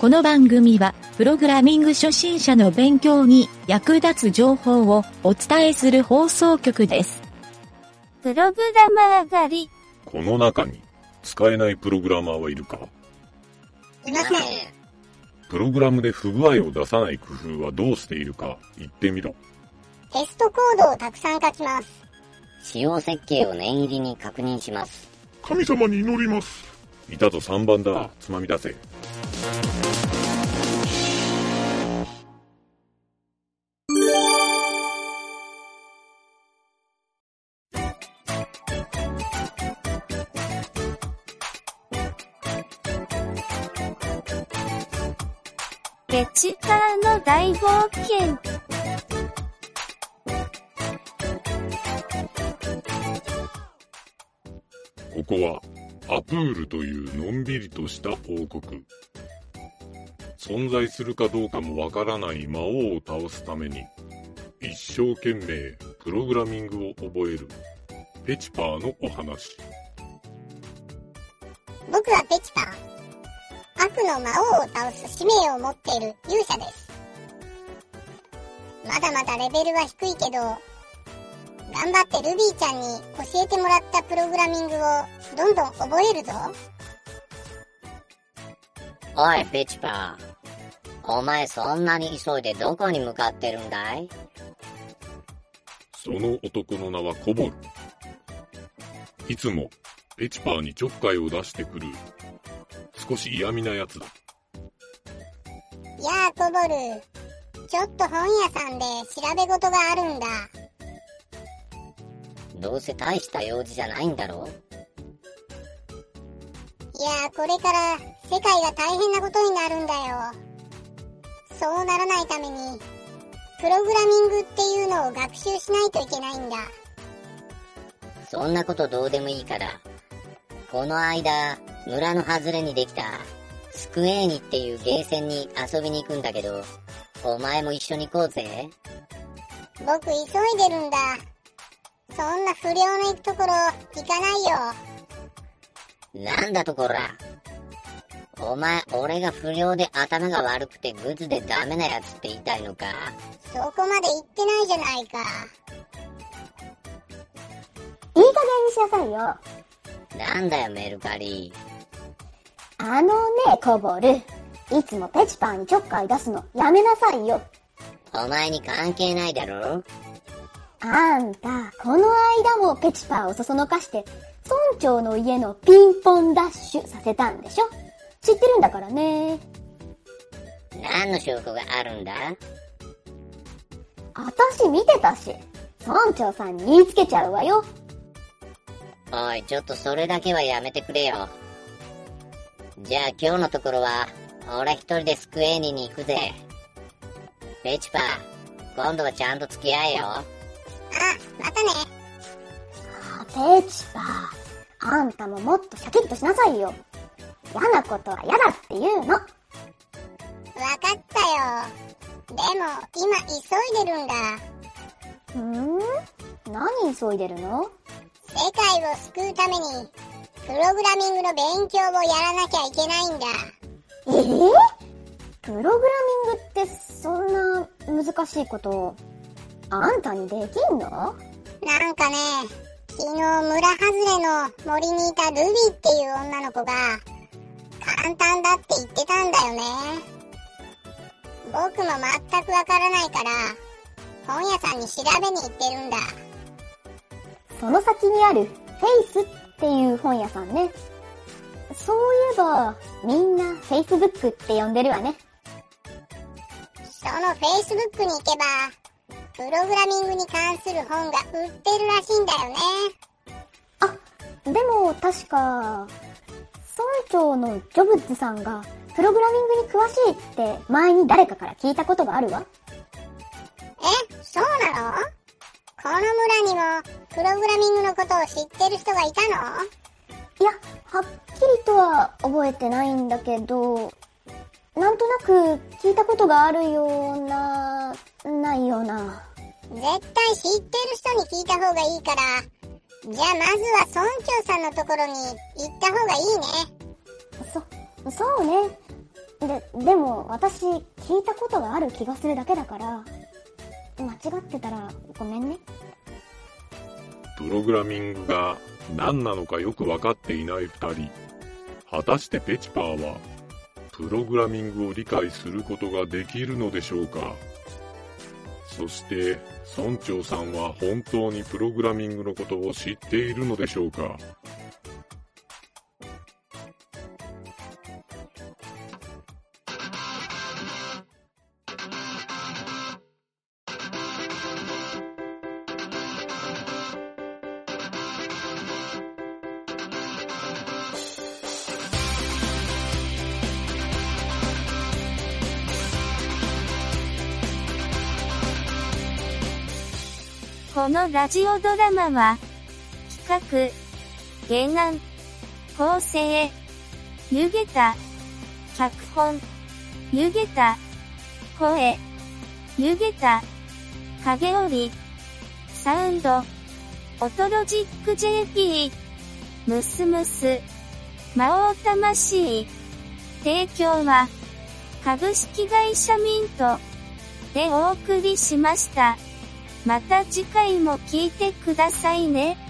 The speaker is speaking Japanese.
この番組は、プログラミング初心者の勉強に役立つ情報をお伝えする放送局です。プログラマー狩り。この中に使えないプログラマーはいるか？いません。プログラムで不具合を出さない工夫はどうしているか言ってみろ。テストコードをたくさん書きます。使用設計を念入りに確認します。神様に祈ります。いたぞ3番だ。つまみ出せ。ペチカーの大冒険。ここはアプールというのんびりとした王国。存在するかどうかもわからない魔王を倒すために、一生懸命プログラミングを覚えるペチパーのお話。僕はペチパー。悪の魔王を倒す使命を持っている勇者です。まだまだレベルは低いけど、頑張ってルビーちゃんに教えてもらったプログラミングをどんどん覚えるぞ。おい、ペチパー。お前そんなに急いでどこに向かってるんだい？その男の名はコボル。いつもペチパーにちょっかいを出してくる少し嫌味なやつだ。やあ、コボル。ちょっと本屋さんで調べ事があるんだ。どうせ大した用事じゃないんだろ？いやあ、これから世界が大変なことになるんだよ。そうならないために、プログラミングっていうのを学習しないといけないんだ。そんなことどうでもいいから。この間、村の外れにできた、スクエーニっていうゲーセンに遊びに行くんだけど、お前も一緒に行こうぜ。僕急いでるんだ。そんな不良の行くところ行かないよ。なんだとこら。お前、俺が不良で頭が悪くてグズでダメなやつって言いたいのか？そこまで行ってないじゃないか。いい加減にしなさいよ。なんだよ、メルカリ。あのね、コボル。いつもペチパーにちょっかい出すのやめなさいよ。お前に関係ないだろあんた、この間もペチパーをそそのかして、村長の家のピンポンダッシュさせたんでしょ知ってるんだからね。何の証拠があるんだ？あたし見てたし、村長さんに言いつけちゃうわよ。おい、ちょっとそれだけはやめてくれよ。じゃあ今日のところは、俺一人でスクエーニに行くぜ。ペチパー、今度はちゃんと付き合えよ。あ、またね。ペチパー、あんたももっとシャキッとしなさいよ。嫌なことは嫌だって言うの。わかったよ。でも、今急いでるんだ。ふーん？何急いでるの？世界を救うために、プログラミングの勉強をやらなきゃいけないんだ。ええプログラミングってそんな難しいこと、あんたにできんの？なんかね、昨日村外れの森にいたルビーっていう女の子が、簡単だって言ってたんだよね。僕も全くわからないから、本屋さんに調べに行ってるんだ。その先にあるフェイスっていう本屋さんね。そういえば、みんな Facebook って呼んでるわね。その Facebook に行けば、プログラミングに関する本が売ってるらしいんだよね。あ、でも確か、村長のジョブズさんがプログラミングに詳しいって前に誰かから聞いたことがあるわ。え、そうなの？この村にもプログラミングのことを知ってる人がいたの？いや、はっきりとは覚えてないんだけど、なんとなく聞いたことがあるような、ないような。絶対知ってる人に聞いた方がいいから、じゃあまずは村長さんのところに行った方がいいね。そ、そうね。で、でも私聞いたことがある気がするだけだから、間違ってたらごめんね。プログラミングが何なのかよく分かっていない2人。果たしてペチパーは、プログラミングを理解することができるのでしょうかそして、村長さんは本当にプログラミングのことを知っているのでしょうかこのラジオドラマは、企画、原案、構成、湯桁、脚本、湯桁、声、湯桁、影織、サウンド、オトロジック JP、ムスムス、魔王魂、提供は、株式会社ミント、でお送りしました。また次回も聞いてくださいね。